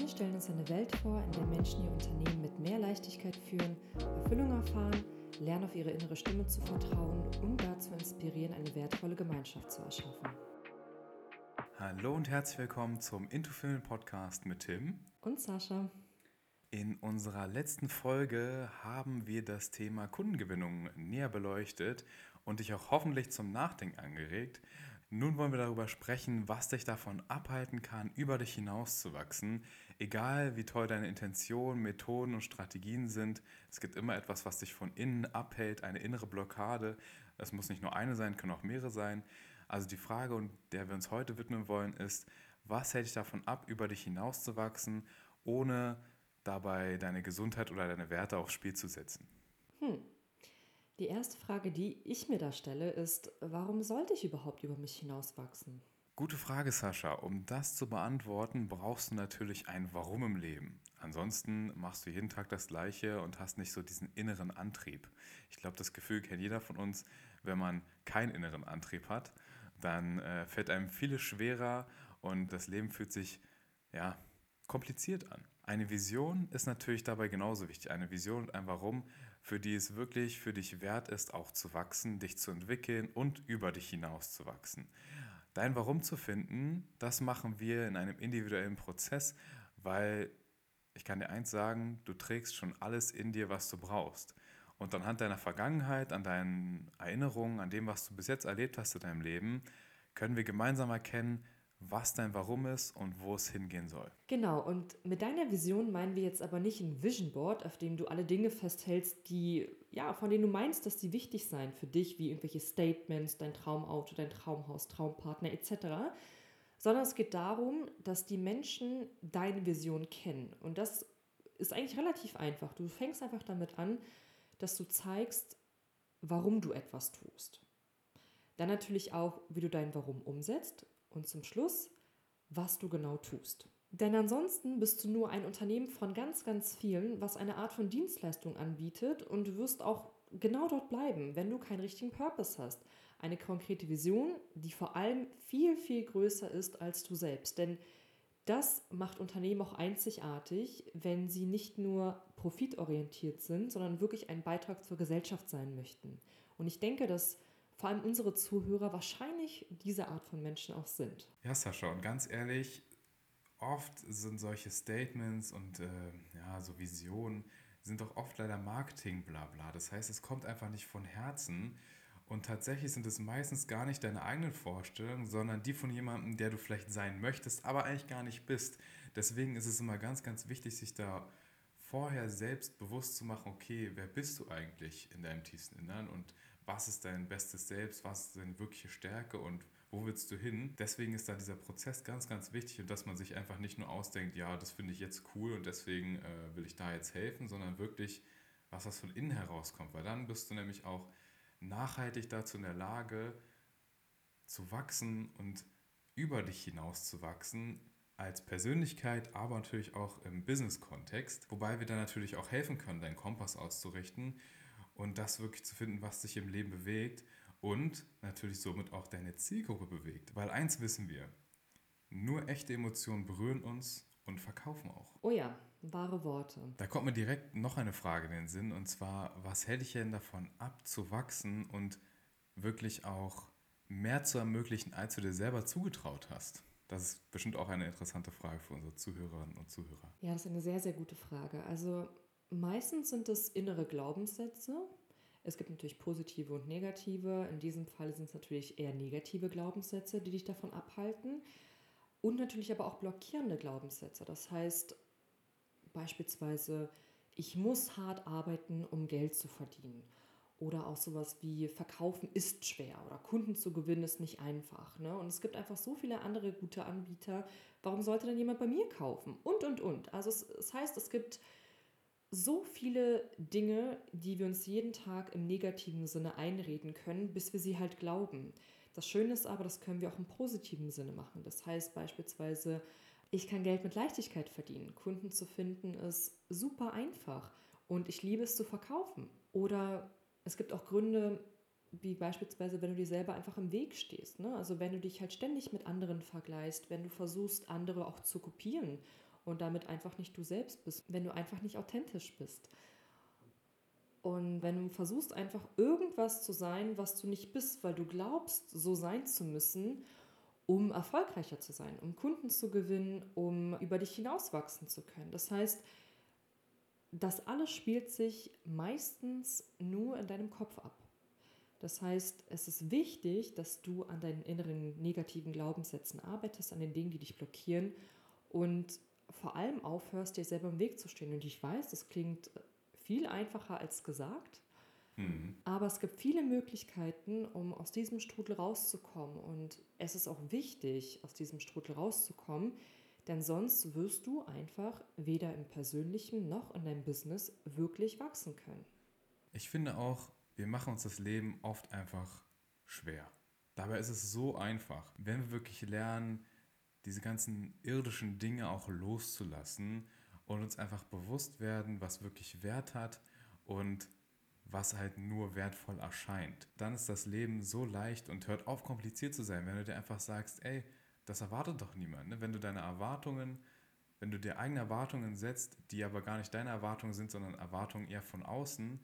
Wir stellen uns eine Welt vor, in der Menschen ihr Unternehmen mit mehr Leichtigkeit führen, Erfüllung erfahren, lernen auf ihre innere Stimme zu vertrauen und dazu inspirieren, eine wertvolle Gemeinschaft zu erschaffen. Hallo und herzlich willkommen zum Intofilm Podcast mit Tim und Sascha. In unserer letzten Folge haben wir das Thema Kundengewinnung näher beleuchtet und dich auch hoffentlich zum Nachdenken angeregt. Nun wollen wir darüber sprechen, was dich davon abhalten kann, über dich hinauszuwachsen. Egal wie toll deine Intentionen, Methoden und Strategien sind, es gibt immer etwas, was dich von innen abhält, eine innere Blockade. Es muss nicht nur eine sein, können auch mehrere sein. Also die Frage, der wir uns heute widmen wollen, ist, was hält dich davon ab, über dich hinauszuwachsen, ohne dabei deine Gesundheit oder deine Werte aufs Spiel zu setzen? Hm. Die erste Frage, die ich mir da stelle, ist, warum sollte ich überhaupt über mich hinauswachsen? Gute Frage, Sascha. Um das zu beantworten, brauchst du natürlich ein Warum im Leben. Ansonsten machst du jeden Tag das Gleiche und hast nicht so diesen inneren Antrieb. Ich glaube, das Gefühl kennt jeder von uns, wenn man keinen inneren Antrieb hat, dann äh, fällt einem vieles schwerer und das Leben fühlt sich ja kompliziert an. Eine Vision ist natürlich dabei genauso wichtig. Eine Vision und ein Warum, für die es wirklich für dich wert ist, auch zu wachsen, dich zu entwickeln und über dich hinaus zu wachsen. Dein Warum zu finden, das machen wir in einem individuellen Prozess, weil ich kann dir eins sagen, du trägst schon alles in dir, was du brauchst. Und anhand deiner Vergangenheit, an deinen Erinnerungen, an dem, was du bis jetzt erlebt hast in deinem Leben, können wir gemeinsam erkennen, was dein Warum ist und wo es hingehen soll. Genau, und mit deiner Vision meinen wir jetzt aber nicht ein Vision Board, auf dem du alle Dinge festhältst, die, ja, von denen du meinst, dass die wichtig seien für dich, wie irgendwelche Statements, dein Traumauto, dein Traumhaus, Traumpartner etc., sondern es geht darum, dass die Menschen deine Vision kennen. Und das ist eigentlich relativ einfach. Du fängst einfach damit an, dass du zeigst, warum du etwas tust. Dann natürlich auch, wie du dein Warum umsetzt und zum Schluss, was du genau tust. Denn ansonsten bist du nur ein Unternehmen von ganz, ganz vielen, was eine Art von Dienstleistung anbietet und du wirst auch genau dort bleiben, wenn du keinen richtigen Purpose hast. Eine konkrete Vision, die vor allem viel, viel größer ist als du selbst. Denn das macht Unternehmen auch einzigartig, wenn sie nicht nur profitorientiert sind, sondern wirklich ein Beitrag zur Gesellschaft sein möchten. Und ich denke, dass vor allem unsere Zuhörer wahrscheinlich diese Art von Menschen auch sind. Ja, Sascha, und ganz ehrlich, oft sind solche Statements und äh, ja, so Visionen sind doch oft leider Marketing, bla bla. Das heißt, es kommt einfach nicht von Herzen. Und tatsächlich sind es meistens gar nicht deine eigenen Vorstellungen, sondern die von jemandem, der du vielleicht sein möchtest, aber eigentlich gar nicht bist. Deswegen ist es immer ganz, ganz wichtig, sich da vorher selbst bewusst zu machen, okay, wer bist du eigentlich in deinem tiefsten Innern und was ist dein bestes Selbst, was ist deine wirkliche Stärke und wo willst du hin? Deswegen ist da dieser Prozess ganz, ganz wichtig und dass man sich einfach nicht nur ausdenkt, ja, das finde ich jetzt cool und deswegen äh, will ich da jetzt helfen, sondern wirklich was, was von innen herauskommt, weil dann bist du nämlich auch nachhaltig dazu in der Lage zu wachsen und über dich hinaus zu wachsen, als Persönlichkeit, aber natürlich auch im Business-Kontext, wobei wir dann natürlich auch helfen können, deinen Kompass auszurichten und das wirklich zu finden, was dich im Leben bewegt und natürlich somit auch deine Zielgruppe bewegt. Weil eins wissen wir, nur echte Emotionen berühren uns und verkaufen auch. Oh ja, wahre Worte. Da kommt mir direkt noch eine Frage in den Sinn und zwar, was hält dich denn davon ab zu wachsen und wirklich auch mehr zu ermöglichen, als du dir selber zugetraut hast? Das ist bestimmt auch eine interessante Frage für unsere Zuhörerinnen und Zuhörer. Ja, das ist eine sehr, sehr gute Frage. Also Meistens sind es innere Glaubenssätze. Es gibt natürlich positive und negative. In diesem Fall sind es natürlich eher negative Glaubenssätze, die dich davon abhalten. Und natürlich aber auch blockierende Glaubenssätze. Das heißt beispielsweise, ich muss hart arbeiten, um Geld zu verdienen. Oder auch sowas wie Verkaufen ist schwer oder Kunden zu gewinnen ist nicht einfach. Ne? Und es gibt einfach so viele andere gute Anbieter. Warum sollte denn jemand bei mir kaufen? Und, und, und. Also es, es heißt, es gibt so viele Dinge, die wir uns jeden Tag im negativen Sinne einreden können, bis wir sie halt glauben. Das Schöne ist aber, das können wir auch im positiven Sinne machen. Das heißt beispielsweise, ich kann Geld mit Leichtigkeit verdienen. Kunden zu finden ist super einfach und ich liebe es zu verkaufen. Oder es gibt auch Gründe, wie beispielsweise, wenn du dir selber einfach im Weg stehst. Ne? Also wenn du dich halt ständig mit anderen vergleichst, wenn du versuchst, andere auch zu kopieren und damit einfach nicht du selbst bist, wenn du einfach nicht authentisch bist. Und wenn du versuchst einfach irgendwas zu sein, was du nicht bist, weil du glaubst, so sein zu müssen, um erfolgreicher zu sein, um Kunden zu gewinnen, um über dich hinauswachsen zu können. Das heißt, das alles spielt sich meistens nur in deinem Kopf ab. Das heißt, es ist wichtig, dass du an deinen inneren negativen Glaubenssätzen arbeitest, an den Dingen, die dich blockieren und vor allem aufhörst, dir selber im Weg zu stehen. Und ich weiß, das klingt viel einfacher als gesagt, mhm. aber es gibt viele Möglichkeiten, um aus diesem Strudel rauszukommen. Und es ist auch wichtig, aus diesem Strudel rauszukommen, denn sonst wirst du einfach weder im persönlichen noch in deinem Business wirklich wachsen können. Ich finde auch, wir machen uns das Leben oft einfach schwer. Dabei ist es so einfach, wenn wir wirklich lernen, diese ganzen irdischen Dinge auch loszulassen und uns einfach bewusst werden, was wirklich Wert hat und was halt nur wertvoll erscheint. Dann ist das Leben so leicht und hört auf, kompliziert zu sein, wenn du dir einfach sagst, ey, das erwartet doch niemand. Ne? Wenn du deine Erwartungen, wenn du dir eigene Erwartungen setzt, die aber gar nicht deine Erwartungen sind, sondern Erwartungen eher von außen,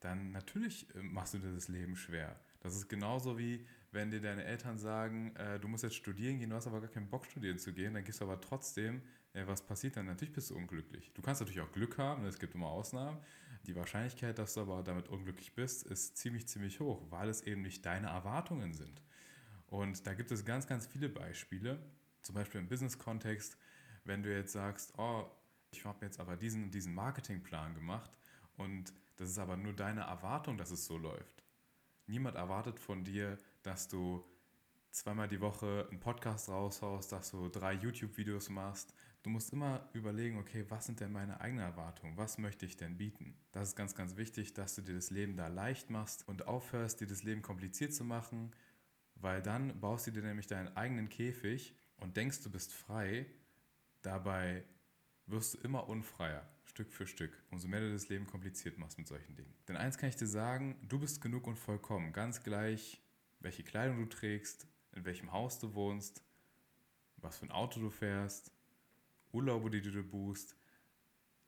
dann natürlich äh, machst du dir das Leben schwer. Das ist genauso wie, wenn dir deine Eltern sagen, äh, du musst jetzt studieren gehen, du hast aber gar keinen Bock studieren zu gehen, dann gehst du aber trotzdem, äh, was passiert dann? Natürlich bist du unglücklich. Du kannst natürlich auch Glück haben, es gibt immer Ausnahmen. Die Wahrscheinlichkeit, dass du aber damit unglücklich bist, ist ziemlich, ziemlich hoch, weil es eben nicht deine Erwartungen sind. Und da gibt es ganz, ganz viele Beispiele, zum Beispiel im Business-Kontext, wenn du jetzt sagst, oh, ich habe jetzt aber diesen und diesen Marketingplan gemacht und das ist aber nur deine Erwartung, dass es so läuft. Niemand erwartet von dir, dass du zweimal die Woche einen Podcast raushaust, dass du drei YouTube-Videos machst. Du musst immer überlegen, okay, was sind denn meine eigenen Erwartungen? Was möchte ich denn bieten? Das ist ganz, ganz wichtig, dass du dir das Leben da leicht machst und aufhörst, dir das Leben kompliziert zu machen, weil dann baust du dir nämlich deinen eigenen Käfig und denkst, du bist frei. Dabei wirst du immer unfreier, Stück für Stück, umso mehr du das Leben kompliziert machst mit solchen Dingen. Denn eins kann ich dir sagen, du bist genug und vollkommen, ganz gleich, welche Kleidung du trägst, in welchem Haus du wohnst, was für ein Auto du fährst, Urlaube, die du buchst.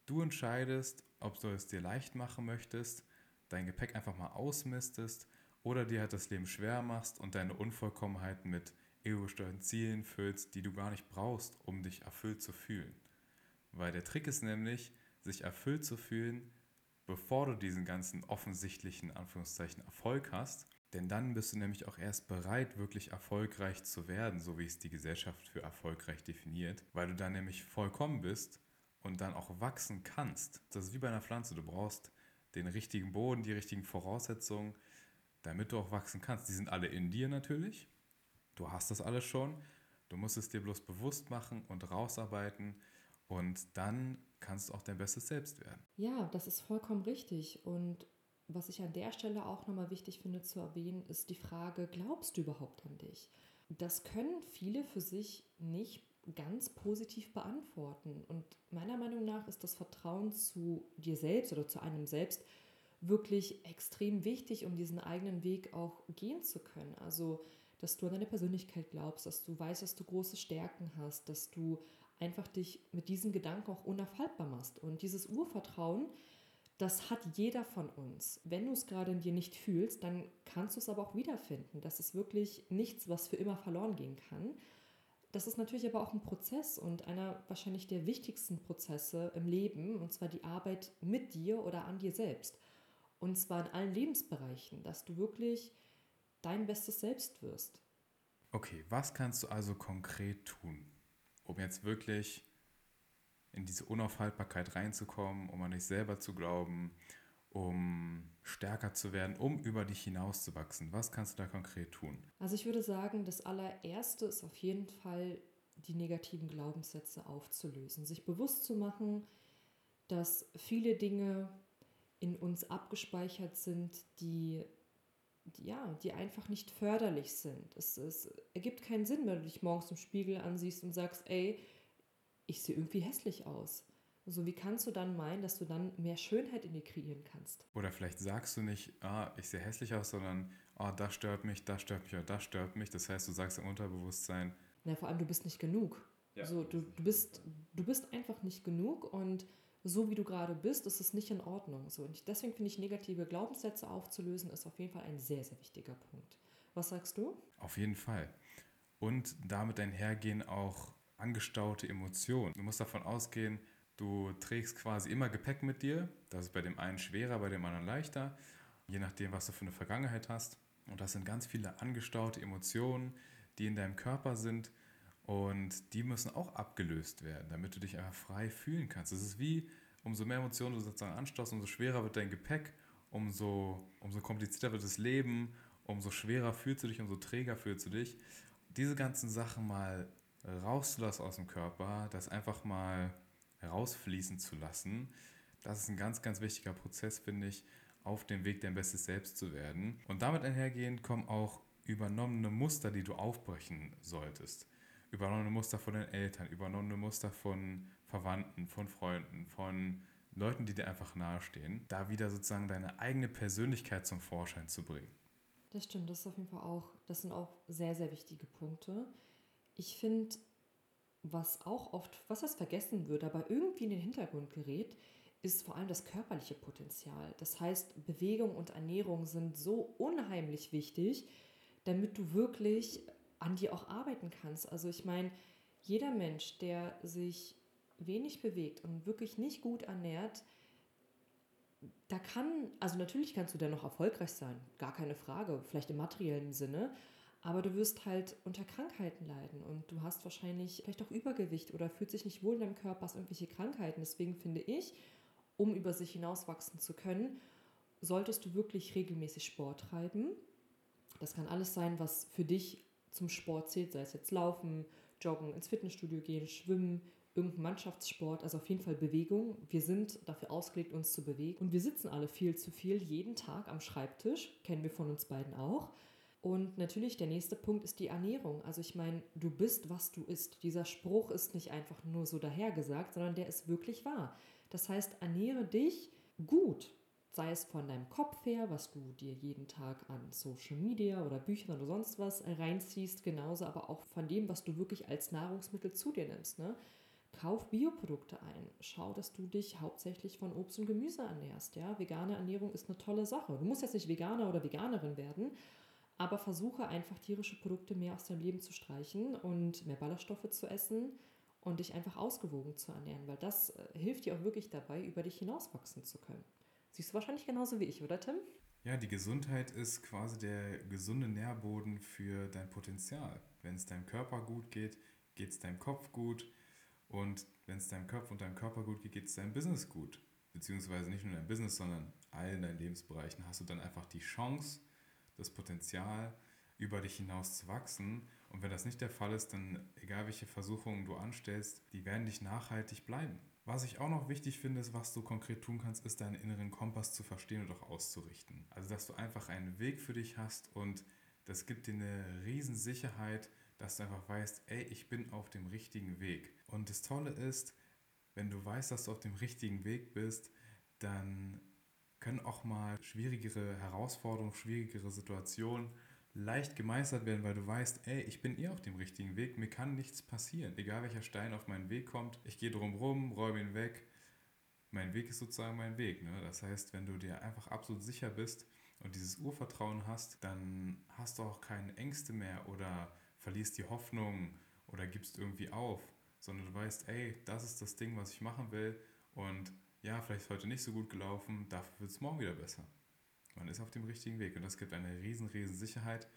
Du entscheidest, ob du es dir leicht machen möchtest, dein Gepäck einfach mal ausmistest oder dir halt das Leben schwer machst und deine Unvollkommenheiten mit ego-gesteuerten Zielen füllst, die du gar nicht brauchst, um dich erfüllt zu fühlen. Weil der Trick ist nämlich, sich erfüllt zu fühlen, bevor du diesen ganzen offensichtlichen Anführungszeichen Erfolg hast. Denn dann bist du nämlich auch erst bereit, wirklich erfolgreich zu werden, so wie es die Gesellschaft für erfolgreich definiert, weil du dann nämlich vollkommen bist und dann auch wachsen kannst. Das ist wie bei einer Pflanze. Du brauchst den richtigen Boden, die richtigen Voraussetzungen, damit du auch wachsen kannst. Die sind alle in dir natürlich. Du hast das alles schon. Du musst es dir bloß bewusst machen und rausarbeiten und dann kannst du auch dein bestes Selbst werden. Ja, das ist vollkommen richtig. Und was ich an der Stelle auch nochmal wichtig finde zu erwähnen, ist die Frage, glaubst du überhaupt an dich? Das können viele für sich nicht ganz positiv beantworten. Und meiner Meinung nach ist das Vertrauen zu dir selbst oder zu einem selbst wirklich extrem wichtig, um diesen eigenen Weg auch gehen zu können. Also, dass du an deine Persönlichkeit glaubst, dass du weißt, dass du große Stärken hast, dass du einfach dich mit diesen Gedanken auch unaufhaltbar machst. Und dieses Urvertrauen, das hat jeder von uns. Wenn du es gerade in dir nicht fühlst, dann kannst du es aber auch wiederfinden. Das ist wirklich nichts, was für immer verloren gehen kann. Das ist natürlich aber auch ein Prozess und einer wahrscheinlich der wichtigsten Prozesse im Leben, und zwar die Arbeit mit dir oder an dir selbst. Und zwar in allen Lebensbereichen, dass du wirklich dein bestes Selbst wirst. Okay, was kannst du also konkret tun? um jetzt wirklich in diese Unaufhaltbarkeit reinzukommen, um an dich selber zu glauben, um stärker zu werden, um über dich hinauszuwachsen? Was kannst du da konkret tun? Also ich würde sagen, das allererste ist auf jeden Fall die negativen Glaubenssätze aufzulösen, sich bewusst zu machen, dass viele Dinge in uns abgespeichert sind, die ja, die einfach nicht förderlich sind. Es, es ergibt keinen Sinn, wenn du dich morgens im Spiegel ansiehst und sagst, ey, ich sehe irgendwie hässlich aus. Also wie kannst du dann meinen, dass du dann mehr Schönheit in dir kreieren kannst? Oder vielleicht sagst du nicht, ah, ich sehe hässlich aus, sondern, ah, das stört mich, das stört mich oder das stört mich. Das heißt, du sagst im Unterbewusstsein. Na, vor allem, du bist nicht genug. Ja. So, du, du, bist, du bist einfach nicht genug und so wie du gerade bist, ist es nicht in Ordnung. So, und deswegen finde ich, negative Glaubenssätze aufzulösen, ist auf jeden Fall ein sehr, sehr wichtiger Punkt. Was sagst du? Auf jeden Fall. Und damit einhergehen auch angestaute Emotionen. Du musst davon ausgehen, du trägst quasi immer Gepäck mit dir. Das ist bei dem einen schwerer, bei dem anderen leichter, je nachdem, was du für eine Vergangenheit hast. Und das sind ganz viele angestaute Emotionen, die in deinem Körper sind und die müssen auch abgelöst werden, damit du dich einfach frei fühlen kannst. Es ist wie, umso mehr Emotionen du sozusagen anstaust, umso schwerer wird dein Gepäck, umso, umso komplizierter wird das Leben, umso schwerer fühlst du dich, umso träger fühlst du dich. Diese ganzen Sachen mal rauszulassen aus dem Körper, das einfach mal rausfließen zu lassen, das ist ein ganz, ganz wichtiger Prozess, finde ich, auf dem Weg, dein bestes Selbst zu werden. Und damit einhergehend kommen auch übernommene Muster, die du aufbrechen solltest. Übernommene Muster von den Eltern, übernommene Muster von Verwandten, von Freunden, von Leuten, die dir einfach nahestehen, da wieder sozusagen deine eigene Persönlichkeit zum Vorschein zu bringen. Das stimmt, das ist auf jeden Fall auch, das sind auch sehr, sehr wichtige Punkte. Ich finde, was auch oft, was das vergessen wird, aber irgendwie in den Hintergrund gerät, ist vor allem das körperliche Potenzial. Das heißt, Bewegung und Ernährung sind so unheimlich wichtig, damit du wirklich an dir auch arbeiten kannst. Also ich meine, jeder Mensch, der sich wenig bewegt und wirklich nicht gut ernährt, da kann, also natürlich kannst du dennoch erfolgreich sein, gar keine Frage, vielleicht im materiellen Sinne, aber du wirst halt unter Krankheiten leiden und du hast wahrscheinlich vielleicht auch Übergewicht oder fühlt sich nicht wohl in deinem Körper, hast irgendwelche Krankheiten. Deswegen finde ich, um über sich hinauswachsen zu können, solltest du wirklich regelmäßig Sport treiben. Das kann alles sein, was für dich zum Sport zählt, sei es jetzt Laufen, Joggen, ins Fitnessstudio gehen, Schwimmen, irgendein Mannschaftssport, also auf jeden Fall Bewegung. Wir sind dafür ausgelegt, uns zu bewegen. Und wir sitzen alle viel zu viel jeden Tag am Schreibtisch, kennen wir von uns beiden auch. Und natürlich der nächste Punkt ist die Ernährung. Also ich meine, du bist, was du isst. Dieser Spruch ist nicht einfach nur so dahergesagt, sondern der ist wirklich wahr. Das heißt, ernähre dich gut sei es von deinem Kopf her, was du dir jeden Tag an Social Media oder Büchern oder sonst was reinziehst, genauso aber auch von dem, was du wirklich als Nahrungsmittel zu dir nimmst. Ne? Kauf Bioprodukte ein. Schau, dass du dich hauptsächlich von Obst und Gemüse ernährst. Ja? Vegane Ernährung ist eine tolle Sache. Du musst jetzt nicht Veganer oder Veganerin werden, aber versuche einfach tierische Produkte mehr aus deinem Leben zu streichen und mehr Ballaststoffe zu essen und dich einfach ausgewogen zu ernähren, weil das äh, hilft dir auch wirklich dabei, über dich hinauswachsen zu können. Siehst du wahrscheinlich genauso wie ich, oder Tim? Ja, die Gesundheit ist quasi der gesunde Nährboden für dein Potenzial. Wenn es deinem Körper gut geht, geht es deinem Kopf gut. Und wenn es deinem Kopf und deinem Körper gut geht, geht es deinem Business gut. Beziehungsweise nicht nur deinem Business, sondern allen deinen Lebensbereichen hast du dann einfach die Chance, das Potenzial, über dich hinaus zu wachsen. Und wenn das nicht der Fall ist, dann egal welche Versuchungen du anstellst, die werden dich nachhaltig bleiben. Was ich auch noch wichtig finde, ist, was du konkret tun kannst, ist deinen inneren Kompass zu verstehen und auch auszurichten. Also, dass du einfach einen Weg für dich hast und das gibt dir eine Riesensicherheit, dass du einfach weißt, ey, ich bin auf dem richtigen Weg. Und das Tolle ist, wenn du weißt, dass du auf dem richtigen Weg bist, dann können auch mal schwierigere Herausforderungen, schwierigere Situationen leicht gemeistert werden, weil du weißt, ey, ich bin eh auf dem richtigen Weg, mir kann nichts passieren. Egal welcher Stein auf meinen Weg kommt, ich gehe drum rum, räume ihn weg. Mein Weg ist sozusagen mein Weg. Ne? Das heißt, wenn du dir einfach absolut sicher bist und dieses Urvertrauen hast, dann hast du auch keine Ängste mehr oder verlierst die Hoffnung oder gibst irgendwie auf, sondern du weißt, ey, das ist das Ding, was ich machen will und ja, vielleicht ist heute nicht so gut gelaufen, dafür wird es morgen wieder besser. Man ist auf dem richtigen Weg und das gibt eine riesen, riesen Sicherheit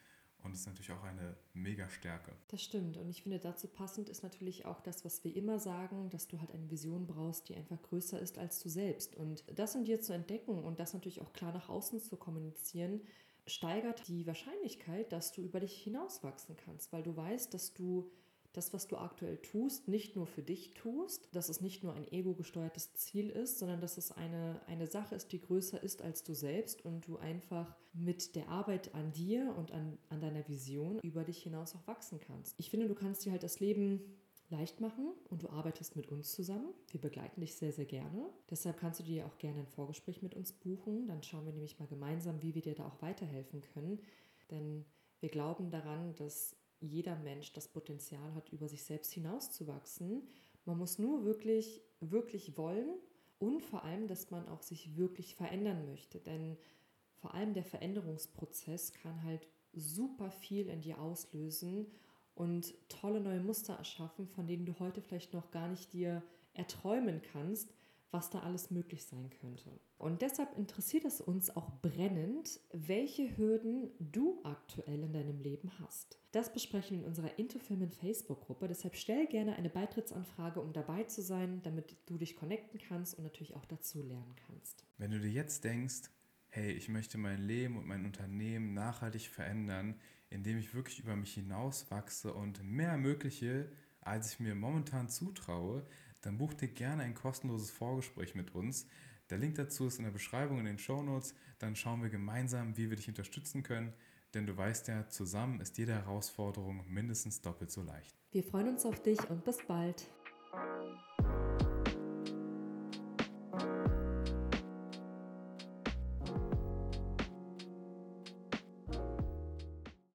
und ist natürlich auch eine mega Stärke. Das stimmt und ich finde dazu passend ist natürlich auch das, was wir immer sagen, dass du halt eine Vision brauchst, die einfach größer ist als du selbst und das in dir zu entdecken und das natürlich auch klar nach außen zu kommunizieren, steigert die Wahrscheinlichkeit, dass du über dich hinauswachsen kannst, weil du weißt, dass du das, was du aktuell tust, nicht nur für dich tust, dass es nicht nur ein ego-gesteuertes Ziel ist, sondern dass es eine, eine Sache ist, die größer ist als du selbst und du einfach mit der Arbeit an dir und an, an deiner Vision über dich hinaus auch wachsen kannst. Ich finde, du kannst dir halt das Leben leicht machen und du arbeitest mit uns zusammen. Wir begleiten dich sehr, sehr gerne. Deshalb kannst du dir auch gerne ein Vorgespräch mit uns buchen. Dann schauen wir nämlich mal gemeinsam, wie wir dir da auch weiterhelfen können. Denn wir glauben daran, dass jeder Mensch das Potenzial hat, über sich selbst hinauszuwachsen. Man muss nur wirklich, wirklich wollen und vor allem, dass man auch sich wirklich verändern möchte. Denn vor allem der Veränderungsprozess kann halt super viel in dir auslösen und tolle neue Muster erschaffen, von denen du heute vielleicht noch gar nicht dir erträumen kannst, was da alles möglich sein könnte. Und deshalb interessiert es uns auch brennend, welche Hürden du aktuell in deinem Leben hast. Das besprechen wir in unserer Intofilmen Facebook-Gruppe. Deshalb stell gerne eine Beitrittsanfrage, um dabei zu sein, damit du dich connecten kannst und natürlich auch dazu lernen kannst. Wenn du dir jetzt denkst, hey, ich möchte mein Leben und mein Unternehmen nachhaltig verändern, indem ich wirklich über mich hinauswachse und mehr ermögliche, als ich mir momentan zutraue, dann buch dir gerne ein kostenloses Vorgespräch mit uns. Der Link dazu ist in der Beschreibung in den Show Notes. Dann schauen wir gemeinsam, wie wir dich unterstützen können. Denn du weißt ja, zusammen ist jede Herausforderung mindestens doppelt so leicht. Wir freuen uns auf dich und bis bald.